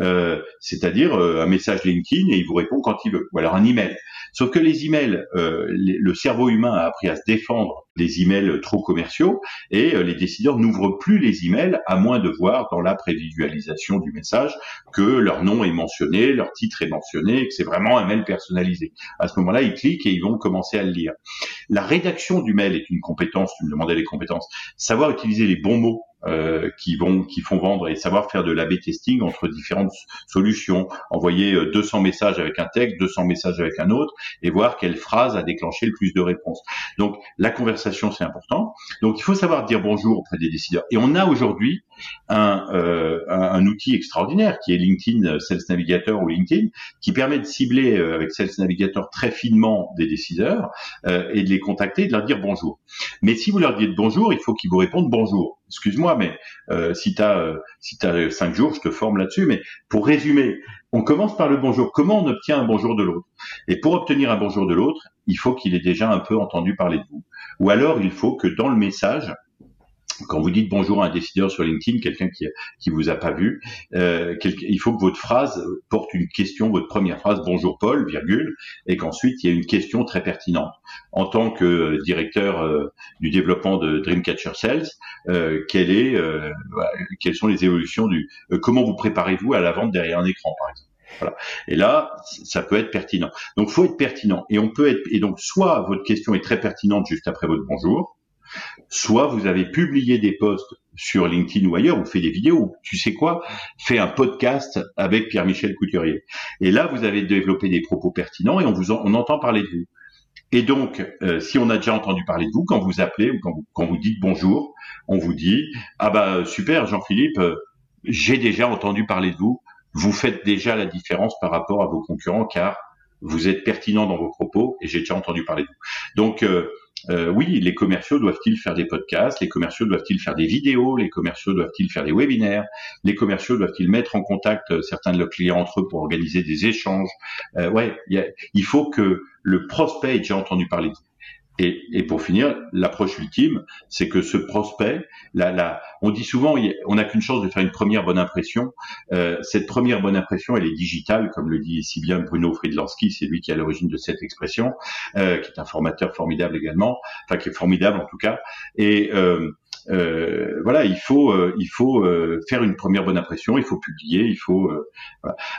Euh, c'est-à-dire euh, un message LinkedIn et il vous répond quand il veut, ou alors un email. Sauf que les emails, euh, le cerveau humain a appris à se défendre des emails trop commerciaux et euh, les décideurs n'ouvrent plus les emails à moins de voir dans la prévisualisation du message que leur nom est mentionné, leur titre est mentionné, que c'est vraiment un mail personnalisé. À ce moment-là, ils cliquent et ils vont commencer à le lire. La rédaction du mail est une compétence, tu me demandais les compétences. Savoir utiliser les bons mots euh, qui vont qui font vendre et savoir faire de l'A/B testing entre différentes solutions, envoyer 200 euh, messages avec un texte, 200 messages avec un autre et voir quelle phrase a déclenché le plus de réponses. Donc la conversation c'est important. Donc il faut savoir dire bonjour auprès des décideurs. Et on a aujourd'hui un, euh, un, outil extraordinaire qui est LinkedIn Sales Navigator ou LinkedIn qui permet de cibler avec Sales Navigator très finement des décideurs et de les contacter et de leur dire bonjour. Mais si vous leur dites bonjour, il faut qu'ils vous répondent bonjour excuse-moi, mais euh, si tu euh, si as cinq jours, je te forme là-dessus. Mais pour résumer, on commence par le bonjour. Comment on obtient un bonjour de l'autre? Et pour obtenir un bonjour de l'autre, il faut qu'il ait déjà un peu entendu parler de vous. Ou alors, il faut que dans le message, quand vous dites bonjour à un décideur sur LinkedIn, quelqu'un qui qui vous a pas vu, euh, il faut que votre phrase porte une question, votre première phrase bonjour Paul, virgule, et qu'ensuite il y ait une question très pertinente. En tant que euh, directeur euh, du développement de Dreamcatcher Sales, euh, quelle est, euh, quelles sont les évolutions du, comment vous préparez-vous à la vente derrière un écran, par exemple? Voilà. Et là, ça peut être pertinent. Donc, faut être pertinent. Et on peut être. Et donc, soit votre question est très pertinente juste après votre bonjour, soit vous avez publié des posts sur LinkedIn ou ailleurs, ou fait des vidéos, tu sais quoi, fait un podcast avec Pierre-Michel Couturier. Et là, vous avez développé des propos pertinents et on vous on entend parler de vous. Et donc, euh, si on a déjà entendu parler de vous, quand vous appelez ou quand vous, quand vous dites bonjour, on vous dit ah bah super Jean-Philippe, euh, j'ai déjà entendu parler de vous. Vous faites déjà la différence par rapport à vos concurrents car vous êtes pertinent dans vos propos et j'ai déjà entendu parler de vous. Donc euh, euh, oui, les commerciaux doivent-ils faire des podcasts? Les commerciaux doivent-ils faire des vidéos? Les commerciaux doivent-ils faire des webinaires? Les commerciaux doivent-ils mettre en contact euh, certains de leurs clients entre eux pour organiser des échanges? Euh, Ouais, il faut que le prospect ait déjà entendu parler de et, pour finir, l'approche ultime, c'est que ce prospect, là, on dit souvent, on n'a qu'une chance de faire une première bonne impression. Euh, cette première bonne impression, elle est digitale, comme le dit si bien Bruno Friedlanski, c'est lui qui est à l'origine de cette expression, euh, qui est un formateur formidable également, enfin qui est formidable en tout cas. Et euh, voilà, il faut, il faut faire une première bonne impression, il faut publier, il faut.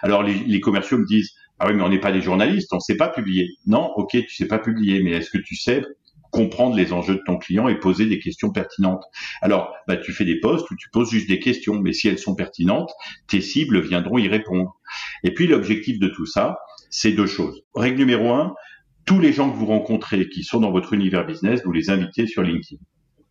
Alors les, les commerciaux me disent ah oui, mais on n'est pas des journalistes, on ne sait pas publier. Non, ok, tu sais pas publier, mais est-ce que tu sais comprendre les enjeux de ton client et poser des questions pertinentes? Alors, bah, tu fais des posts où tu poses juste des questions, mais si elles sont pertinentes, tes cibles viendront y répondre. Et puis, l'objectif de tout ça, c'est deux choses. Règle numéro un, tous les gens que vous rencontrez qui sont dans votre univers business, vous les invitez sur LinkedIn.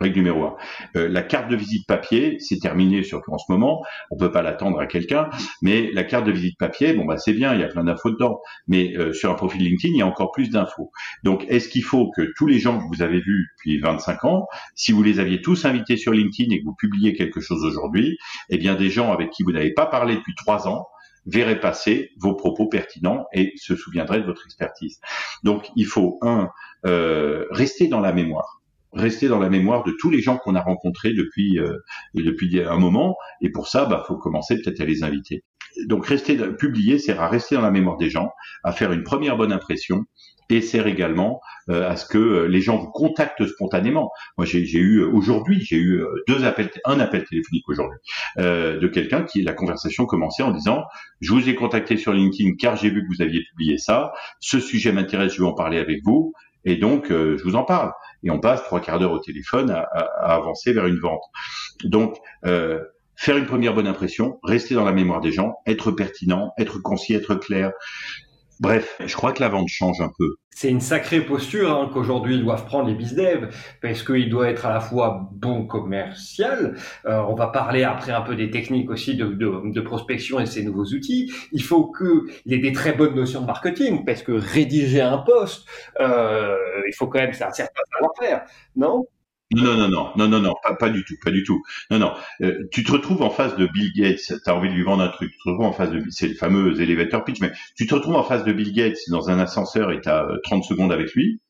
Règle numéro un. Euh, la carte de visite papier, c'est terminé surtout en ce moment. On peut pas l'attendre à quelqu'un, mais la carte de visite papier, bon bah c'est bien, il y a plein d'infos dedans. Mais euh, sur un profil LinkedIn, il y a encore plus d'infos. Donc, est-ce qu'il faut que tous les gens que vous avez vus depuis 25 ans, si vous les aviez tous invités sur LinkedIn et que vous publiez quelque chose aujourd'hui, eh bien des gens avec qui vous n'avez pas parlé depuis trois ans verraient passer vos propos pertinents et se souviendraient de votre expertise. Donc, il faut un euh, rester dans la mémoire rester dans la mémoire de tous les gens qu'on a rencontrés depuis euh, depuis un moment. Et pour ça, bah, faut commencer peut-être à les inviter. Donc rester publier sert à rester dans la mémoire des gens, à faire une première bonne impression et sert également euh, à ce que euh, les gens vous contactent spontanément. Moi, j'ai eu aujourd'hui, j'ai eu deux appels, un appel téléphonique aujourd'hui de quelqu'un qui la conversation commençait en disant je vous ai contacté sur LinkedIn car j'ai vu que vous aviez publié ça, ce sujet m'intéresse, je vais en parler avec vous et donc je vous en parle et on passe trois quarts d'heure au téléphone à, avancer vers une vente. Donc, euh, faire une première bonne impression, rester dans la mémoire des gens, être pertinent, être concis, être clair. Bref, je crois que la vente change un peu. C'est une sacrée posture hein, qu'aujourd'hui doivent prendre les bizdev parce qu'il doit être à la fois bon commercial. Euh, on va parler après un peu des techniques aussi de, de, de prospection et ces nouveaux outils. Il faut qu'il ait des très bonnes notions de marketing parce que rédiger un poste, euh, il faut quand même un certain savoir-faire, non? Non, non, non, non, non, non, pas, pas du tout, pas du tout. Non, non. Euh, tu te retrouves en face de Bill Gates, tu as envie de lui vendre un truc, tu te retrouves en face de, c'est le fameux elevator pitch, mais tu te retrouves en face de Bill Gates dans un ascenseur et tu as 30 secondes avec lui.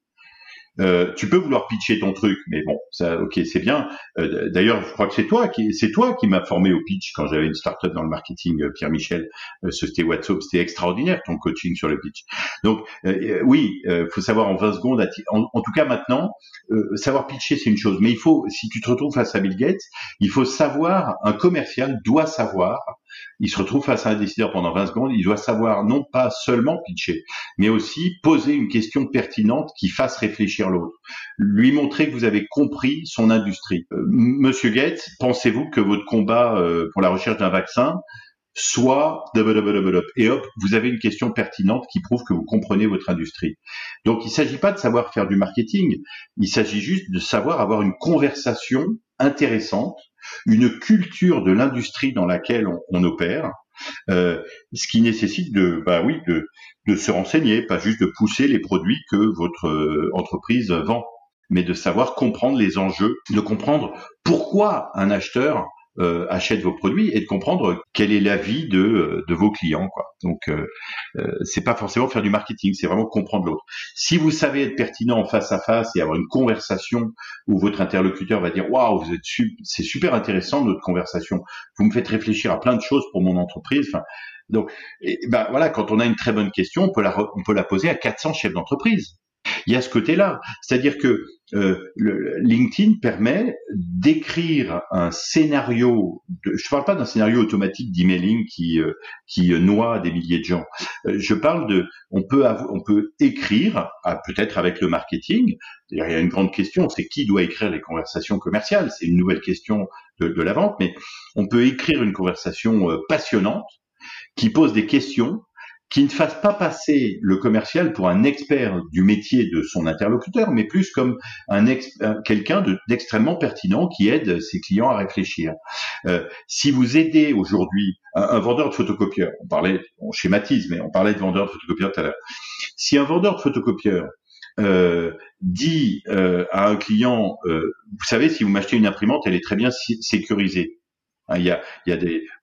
Euh, tu peux vouloir pitcher ton truc, mais bon, ça, ok, c'est bien. Euh, d'ailleurs, je crois que c'est toi qui, c'est toi qui m'as formé au pitch quand j'avais une startup dans le marketing, euh, Pierre Michel. c'était WhatsApp, c'était extraordinaire ton coaching sur le pitch. Donc, oui, faut savoir en 20 secondes. En, en tout cas, maintenant, savoir pitcher c'est une chose, mais il faut, si tu te retrouves face à Bill Gates, il faut savoir, un commercial doit savoir il se retrouve face à un décideur pendant 20 secondes, il doit savoir non pas seulement pitcher, mais aussi poser une question pertinente qui fasse réfléchir l'autre. Lui montrer que vous avez compris son industrie. Euh, Monsieur Gates, pensez-vous que votre combat euh, pour la recherche d'un vaccin soit et hop, vous avez une question pertinente qui prouve que vous comprenez votre industrie. Donc il ne s'agit pas de savoir faire du marketing, il s'agit juste de savoir avoir une conversation intéressante une culture de l'industrie dans laquelle on, opère, euh, ce qui nécessite de, bah oui, de, se renseigner, pas juste de pousser les produits que votre euh, entreprise vend, mais de savoir comprendre les enjeux, de comprendre pourquoi un acheteur euh, achètent vos produits et de comprendre quel est l'avis de, de vos clients. Quoi. Donc, euh, euh, c'est pas forcément faire du marketing, c'est vraiment comprendre l'autre. Si vous savez être pertinent en face à face et avoir une conversation où votre interlocuteur va dire waouh, vous êtes c'est super intéressant notre conversation. Vous me faites réfléchir à plein de choses pour mon entreprise. Donc, ben voilà, quand on a une très bonne question, on peut la on peut la poser à 400 chefs d'entreprise. Il y a ce côté-là, c'est-à-dire que euh, LinkedIn permet d'écrire un scénario. De, je ne parle pas d'un scénario automatique d'emailing qui euh, qui noie des milliers de gens. Euh, je parle de, on peut on peut écrire, peut-être avec le marketing. Il y a une grande question, c'est qui doit écrire les conversations commerciales? C'est une nouvelle question de, de, la vente, mais on peut écrire une conversation passionnante qui pose des questions qui ne fasse pas passer le commercial pour un expert du métier de son interlocuteur, mais plus comme un quelqu'un d'extrêmement pertinent qui aide ses clients à réfléchir. Euh, si vous aidez aujourd'hui un, vendeur de photocopieurs, on parlait, on schématise, mais on parlait de vendeur de photocopieurs tout à l'heure. Si un vendeur de photocopieurs euh, dit euh, à un client, euh, vous savez, si vous m'achetez une imprimante, elle est très bien sécurisée. Hein, il y, a,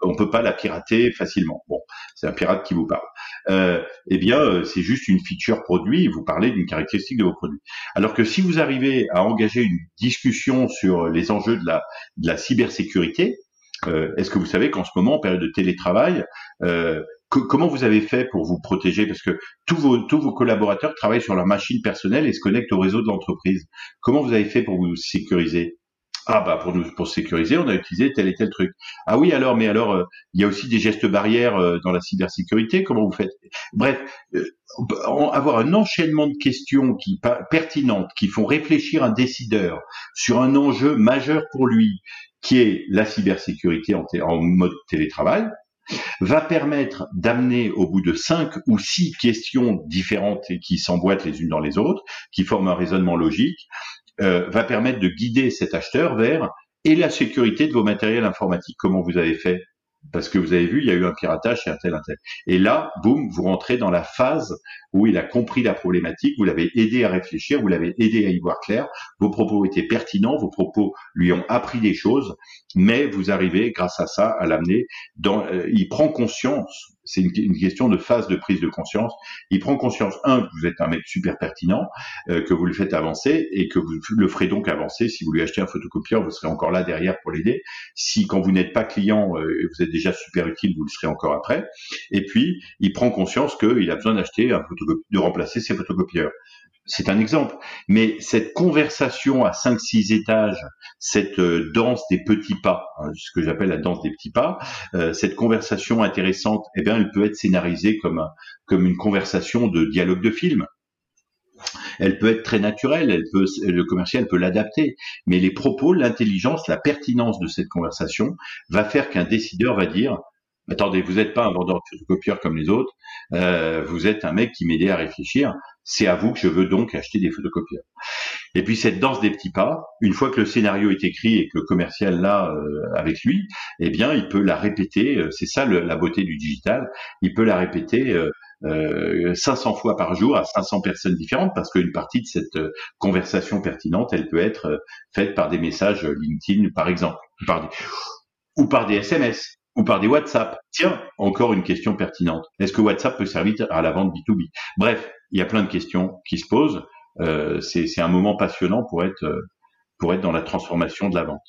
on peut pas la pirater facilement. Bon, c'est un pirate qui vous parle. Euh, eh bien, euh, c'est juste une feature produit. Vous parlez d'une caractéristique de vos produits. Alors que si vous arrivez à engager une discussion sur les enjeux de la, cybersécurité, euh, est-ce que vous savez qu'en ce moment, en période de télétravail, comment vous avez fait pour vous protéger? Parce que tous vos collaborateurs travaillent sur leur machine personnelle et se connectent au réseau de l'entreprise. Comment vous avez fait pour vous sécuriser? Ah bah pour nous pour sécuriser, on a utilisé tel et tel truc. Ah oui alors mais alors euh, il y a aussi des gestes barrières euh, dans la cybersécurité. Comment vous faites? Bref, euh, avoir un enchaînement de questions qui pertinentes qui font réfléchir un décideur sur un enjeu majeur pour lui, qui est la cybersécurité en, en mode télétravail, va permettre d'amener au bout de cinq ou six questions différentes et qui s'emboîtent les unes dans les autres, qui forment un raisonnement logique, euh, va permettre de guider cet acheteur vers et la sécurité de vos matériels informatiques. Comment vous avez fait? Parce que vous avez vu, il y a eu un piratage chez un tel, un tel. Et là, boum, vous rentrez dans la phase où il a compris la problématique, vous l'avez aidé à réfléchir, vous l'avez aidé à y voir clair, vos propos étaient pertinents, vos propos lui ont appris des choses, mais vous arrivez, grâce à ça, à l'amener dans, euh, il prend conscience c'est une, question de phase de prise de conscience. Il prend conscience, un, que vous êtes un mec super pertinent, euh, que vous le faites avancer et que vous le ferez donc avancer. Si vous lui achetez un photocopieur, vous serez encore là derrière pour l'aider. Si quand vous n'êtes pas client euh, vous êtes déjà super utile, vous le serez encore après. Et puis, il prend conscience qu'il a besoin d'acheter un photocopieur, de remplacer ses photocopieurs c'est un exemple. Mais cette conversation à 5-6 étages, cette euh, danse des petits pas, hein, ce que j'appelle la danse des petits pas, euh, cette conversation intéressante, eh bien, elle peut être scénarisée comme, comme une conversation de dialogue de film. Elle peut être très naturelle, le commercial peut l'adapter, mais les propos, l'intelligence, la pertinence de cette conversation va faire qu'un décideur va dire attendez, vous n'êtes pas un vendeur de photocopieurs comme les autres, euh, vous êtes un mec qui m'aidait à réfléchir, c'est à vous que je veux donc acheter des photocopieurs. Et puis cette danse des petits pas, une fois que le scénario est écrit et que le commercial l'a euh, avec lui, eh bien il peut la répéter, euh, c'est ça la beauté du digital, il peut la répéter euh, 500 fois par jour à 500 personnes différentes parce qu'une partie de cette conversation pertinente, elle peut être faite par des messages LinkedIn par exemple, ou par des SMS ou par des WhatsApp. Tiens, encore une question pertinente. Est-ce que WhatsApp peut servir à la vente B2B Bref, il y a plein de questions qui se posent. Euh, c'est un moment passionnant euh, pour être dans la transformation de la vente.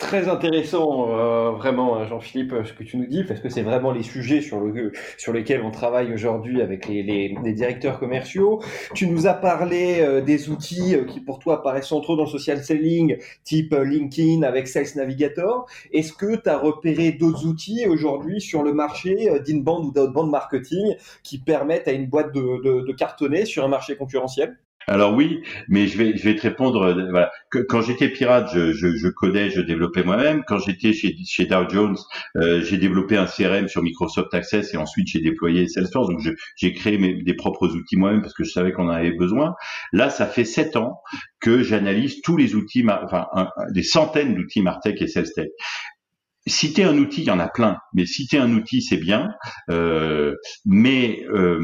Très intéressant, euh, vraiment, hein, Jean-Philippe, ce que tu nous dis, parce que c'est vraiment les sujets sur, le, lesquels on travaille aujourd'hui avec les, les, les, directeurs commerciaux. Tu nous as parlé euh, des outils euh, qui, pour toi, paraissent centraux dans le social selling, type LinkedIn avec Sales Navigator. Est-ce que tu as repéré d'autres outils aujourd'hui sur le marché d'inbound ou d'outbound marketing qui permettent à une boîte de, de, de cartonner sur un marché concurrentiel? Alors oui, mais je vais, te répondre. Euh, quand j'étais pirate, je, codais, je développais moi-même. Quand j'étais chez, chez Dow Jones, euh, j'ai développé un CRM sur Microsoft Access et ensuite j'ai déployé Salesforce. Donc j'ai créé mes, des propres outils moi-même parce que je savais qu'on en avait besoin. Là, ça fait sept ans que j'analyse tous les outils, enfin des centaines d'outils Martech et SalesTech. Citer un outil, il y en a plein, mais citer un outil, c'est bien, euh, mais euh,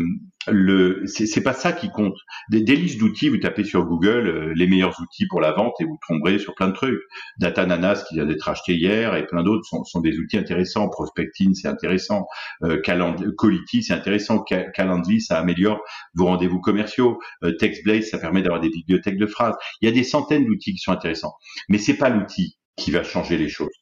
le c'est pas ça qui compte. Des, listes d'outils, vous tapez sur Google euh, les meilleurs outils pour la vente et vous tomberez sur plein de trucs. Datananas qui vient d'être acheté hier et plein d'autres sont, des outils intéressants. Prospecting, c'est intéressant. Euh, Colity, c'est intéressant. Calendly, ça améliore vos rendez-vous commerciaux. Euh, TextBlaze, ça permet d'avoir des bibliothèques de phrases. Il y a des centaines d'outils qui sont intéressants, mais c'est pas l'outil qui va changer les choses.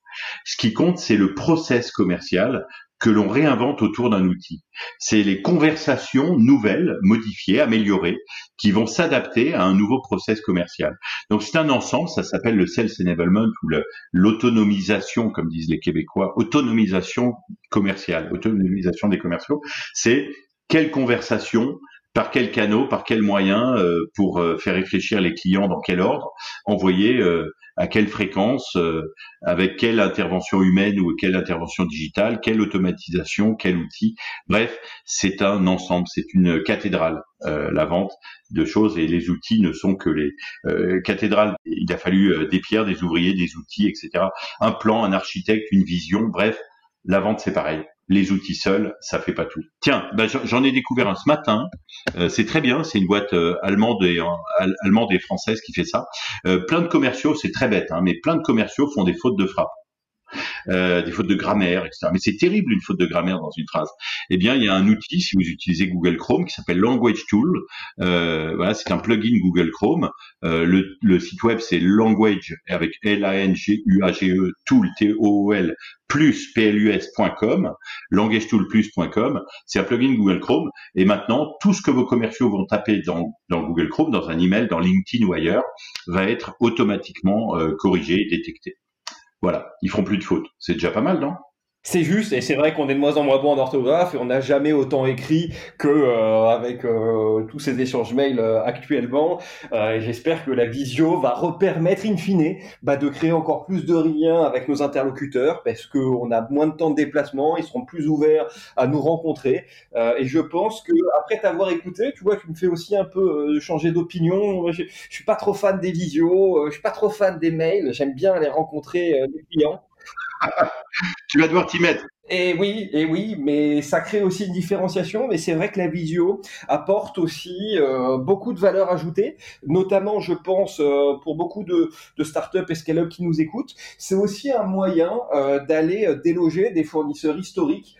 Ce qui compte, c'est le process commercial que l'on réinvente autour d'un outil. C'est les conversations nouvelles, modifiées, améliorées, qui vont s'adapter à un nouveau process commercial. Donc c'est un ensemble, ça s'appelle le Sales Enablement ou l'autonomisation, comme disent les Québécois, autonomisation commerciale, autonomisation des commerciaux. C'est quelle conversation par quel canot, par quel moyen, euh, pour euh, faire réfléchir les clients dans quel ordre, envoyer euh, à quelle fréquence, avec quelle intervention humaine ou quelle intervention digitale, quelle automatisation, quel outil. Bref, c'est un ensemble, c'est une cathédrale, la vente de choses et les outils ne sont que les cathédrales. Il a fallu des pierres, des ouvriers, des outils, etc. Un plan, un architecte, une vision. Bref, la vente c'est pareil les outils seuls, ça fait pas tout. Tiens, bah, j'en ai découvert un ce matin. Euh, c'est très bien, c'est une boîte euh, allemande et euh, allemande et française qui fait ça. plein de commerciaux, c'est très bête, hein, mais plein de commerciaux font des fautes de frappe. Euh, des fautes de grammaire, etc. Mais c'est terrible une faute de grammaire dans une phrase. Eh bien, il y a un outil si vous utilisez Google Chrome qui s'appelle Language Tool. Euh, voilà, c'est un plugin Google Chrome. Euh, le, site web c'est language avec L-A-N-G-U-A-G-E tool T-O-O-L plus plus.com, c'est un plugin Google Chrome. Et maintenant, tout ce que vos commerciaux vont taper dans, Google Chrome, dans un email, dans LinkedIn ou ailleurs, va être automatiquement euh, corrigé, détecté. Voilà, ils feront plus de fautes. C'est déjà pas mal, non? C'est juste, et c'est vrai qu'on est de moins en moins bon en orthographe, et on n'a jamais autant écrit que euh, avec euh, tous ces échanges mails euh, actuellement. j'espère que la visio va repermettre in fine bah, de créer encore plus de liens avec nos interlocuteurs, parce qu'on a moins de temps de déplacement, ils seront plus ouverts à nous rencontrer. et je pense que après t'avoir écouté, tu vois, tu me fais aussi un peu changer d'opinion. Je, je suis pas trop fan des visios, je suis pas trop fan des mails. J'aime bien aller rencontrer les clients. tu vas devoir t'y mettre. Et oui, et oui, mais ça crée aussi une différenciation. Mais c'est vrai que la visio apporte aussi euh, beaucoup de valeur ajoutée, notamment, je pense, euh, pour beaucoup de, de startups et scale-up qui nous écoutent, c'est aussi un moyen euh, d'aller déloger des fournisseurs historiques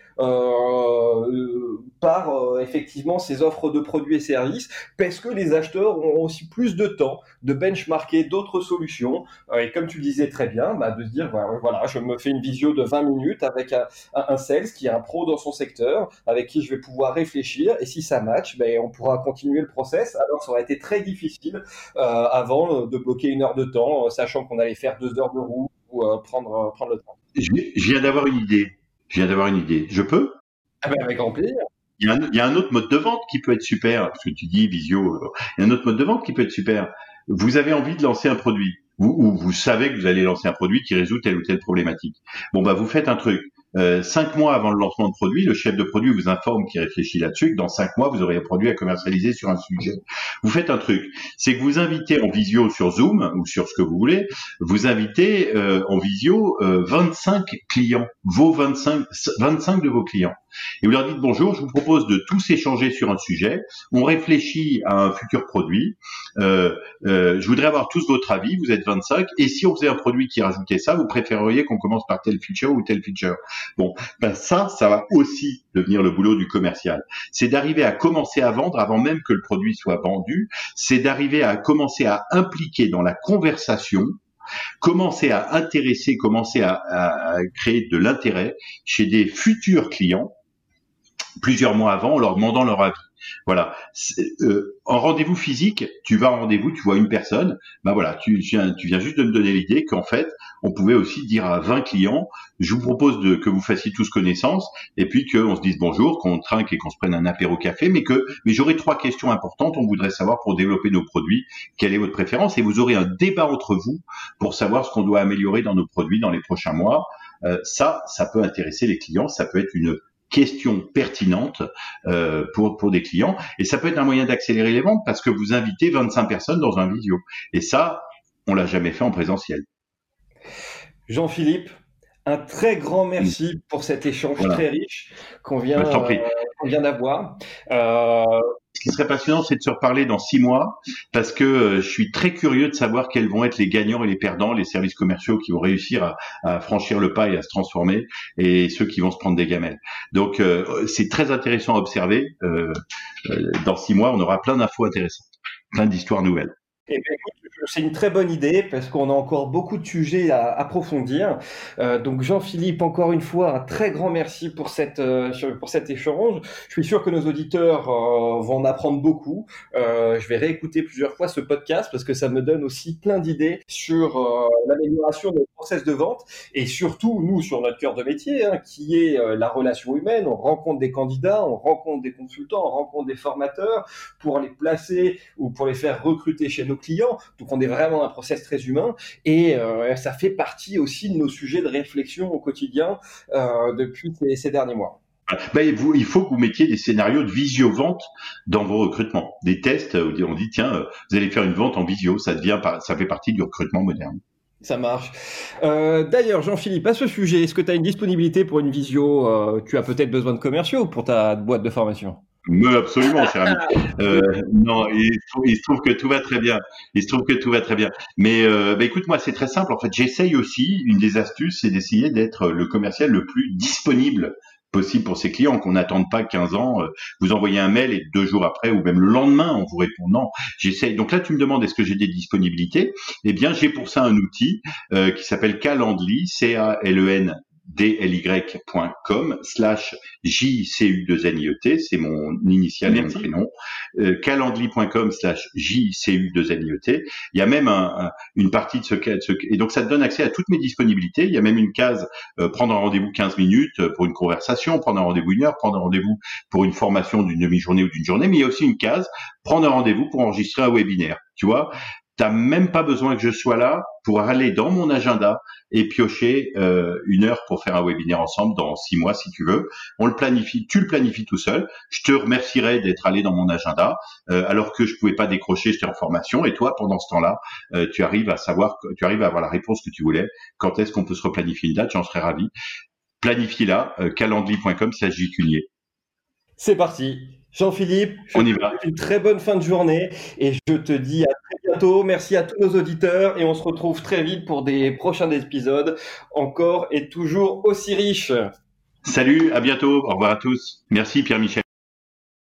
par euh, effectivement ces offres de produits et services, parce que les acheteurs ont aussi plus de temps de benchmarker d'autres solutions. Euh, et comme tu le disais très bien, bah, de se dire voilà, je me fais une visio de 20 minutes avec un, un, sales qui est un pro dans son secteur, avec qui je vais pouvoir réfléchir. Et si ça match, ben, on pourra continuer le process. Alors ça aurait été très difficile avant de bloquer une heure de temps, sachant qu'on allait faire deux heures de roue ou prendre, prendre le temps. Je viens d'avoir une idée. Je viens d'avoir une idée. Je peux ah ben, Avec grand plaisir. Il y, a un, il y, a un, autre mode de vente qui peut être super, parce que tu dis visio, euh, il y a un autre mode de vente qui peut être super. Vous avez envie de lancer un produit, ou, ou vous savez que vous allez lancer un produit qui résout telle ou telle problématique. Bon, bah vous faites un truc. Euh, cinq mois avant le lancement de produit, le chef de produit vous informe qu'il réfléchit là-dessus, que dans cinq mois, vous aurez un produit à commercialiser sur un sujet. Vous faites un truc, c'est que vous invitez en visio sur Zoom ou sur ce que vous voulez, vous invitez euh, en visio 25 euh, clients, vos 25, 25 de vos clients. Et vous leur dites bonjour, je vous propose de tous échanger sur un sujet. On réfléchit à un futur produit. Euh, euh, je voudrais avoir tous votre avis. Vous êtes 25. Et si on faisait un produit qui rajoutait ça, vous préféreriez qu'on commence par tel feature ou tel feature? Bon, ben ça, ça va aussi devenir le boulot du commercial. C'est d'arriver à commencer à vendre avant même que le produit soit vendu. C'est d'arriver à commencer à impliquer dans la conversation commencer à intéresser, commencer à, à créer de l'intérêt chez des futurs clients plusieurs mois avant en leur demandant leur avis. Voilà. Euh, en rendez-vous physique, tu vas en rendez-vous, tu vois une personne, ben voilà, tu, viens, tu viens juste de me donner l'idée qu'en fait, on pouvait aussi dire à 20 clients, je vous propose de, que vous fassiez tous connaissance, et puis qu'on se dise bonjour, qu'on trinque et qu'on se prenne un apéro café, mais que, mais j'aurais trois questions importantes, on voudrait savoir pour développer nos produits, quelle est votre préférence, et vous aurez un débat entre vous pour savoir ce qu'on doit améliorer dans nos produits dans les prochains mois. Euh, ça, ça peut intéresser les clients, ça peut être une questions pertinentes euh, pour, pour des clients. Et ça peut être un moyen d'accélérer les ventes parce que vous invitez 25 personnes dans un visio. Et ça, on l'a jamais fait en présentiel. Jean-Philippe, Un très grand merci pour cet échange très riche qu'on vient, bah, euh, vient d'avoir. Euh, Ce qui serait passionnant, c'est de se reparler dans six mois, parce que euh, je suis très curieux de savoir quels vont être les gagnants et les perdants, les services commerciaux qui vont réussir à, franchir le pas et à se transformer, et ceux qui vont se prendre des gamelles. Donc, c'est très intéressant à observer. dans six mois, on aura plein d'infos intéressantes, plein d'histoires nouvelles. Eh ben, c'est une très bonne idée parce qu'on a encore beaucoup de sujets à approfondir. Euh, donc Jean-Philippe, encore une fois, un très grand merci pour cette euh, pour cet échange. Je suis sûr que nos auditeurs euh, vont en apprendre beaucoup. je vais réécouter plusieurs fois ce podcast parce que ça me donne aussi plein d'idées sur l'amélioration de process de vente et surtout nous sur notre cœur de métier, hein, qui est la relation humaine. On rencontre des candidats, on rencontre des consultants, on rencontre des formateurs pour les placer ou pour les faire recruter chez nos clients. Donc on est vraiment un process très humain et euh, ça fait partie aussi de nos sujets de réflexion au quotidien euh, depuis ces, derniers mois. Ben, vous, il faut que vous mettiez des scénarios de visio-vente dans vos recrutements. Des tests où on dit, tiens, euh, vous allez faire une vente en visio, ça, devient, ça fait partie du recrutement moderne. Ça marche. D'ailleurs, Jean-Philippe, à ce sujet, est-ce que tu as une disponibilité pour une visio Tu as peut-être besoin de commerciaux pour ta boîte de formation? Mais absolument, cher ami. Euh, non, il, il, se trouve que tout va très bien. Il se trouve que tout va très bien. Mais euh, bah, écoute, moi, c'est très simple. En fait, j'essaye aussi. Une des astuces, c'est d'essayer d'être le commercial le plus disponible possible pour ses clients, qu'on n'attende pas 15 ans. Euh, vous envoyez un mail et deux jours après, ou même le lendemain, en vous répondant, j'essaye. Donc là, tu me demandes est-ce que j'ai des disponibilités? Eh bien, j'ai pour ça un outil euh, qui s'appelle Calendly, C-A-L-E-N dly.com slash jcu2niet, c'est mon initial et mon prénom, euh, calendly.com slash jcu2niet. Il y a même un, une partie de ce, ce, et donc ça te donne accès à toutes mes disponibilités. Il y a même une case euh, prendre un rendez-vous 15 minutes euh, pour une conversation, prendre un rendez-vous une heure, prendre un rendez-vous pour une formation d'une demi-journée ou d'une journée, mais il y a aussi une case prendre un rendez-vous pour enregistrer un webinaire. Tu vois, T'as même pas besoin que je sois là pour aller dans mon agenda et piocher euh, une heure pour faire un webinaire ensemble dans six mois si tu veux. On le planifie, tu le planifies tout seul. Je te remercierai d'être allé dans mon agenda euh, alors que je pouvais pas décrocher, j'étais en formation et toi pendant ce temps-là, euh, tu arrives à savoir, tu arrives à avoir la réponse que tu voulais. Quand est-ce qu'on peut se replanifier une date? J'en serais ravi. Planifie là, calendly.com, s'agit C'est parti. Jean-Philippe, on y va. Une très bonne fin de journée et je te dis à très Merci à tous nos auditeurs et on se retrouve très vite pour des prochains épisodes encore et toujours aussi riches. Salut, à bientôt. Au revoir à tous. Merci Pierre-Michel.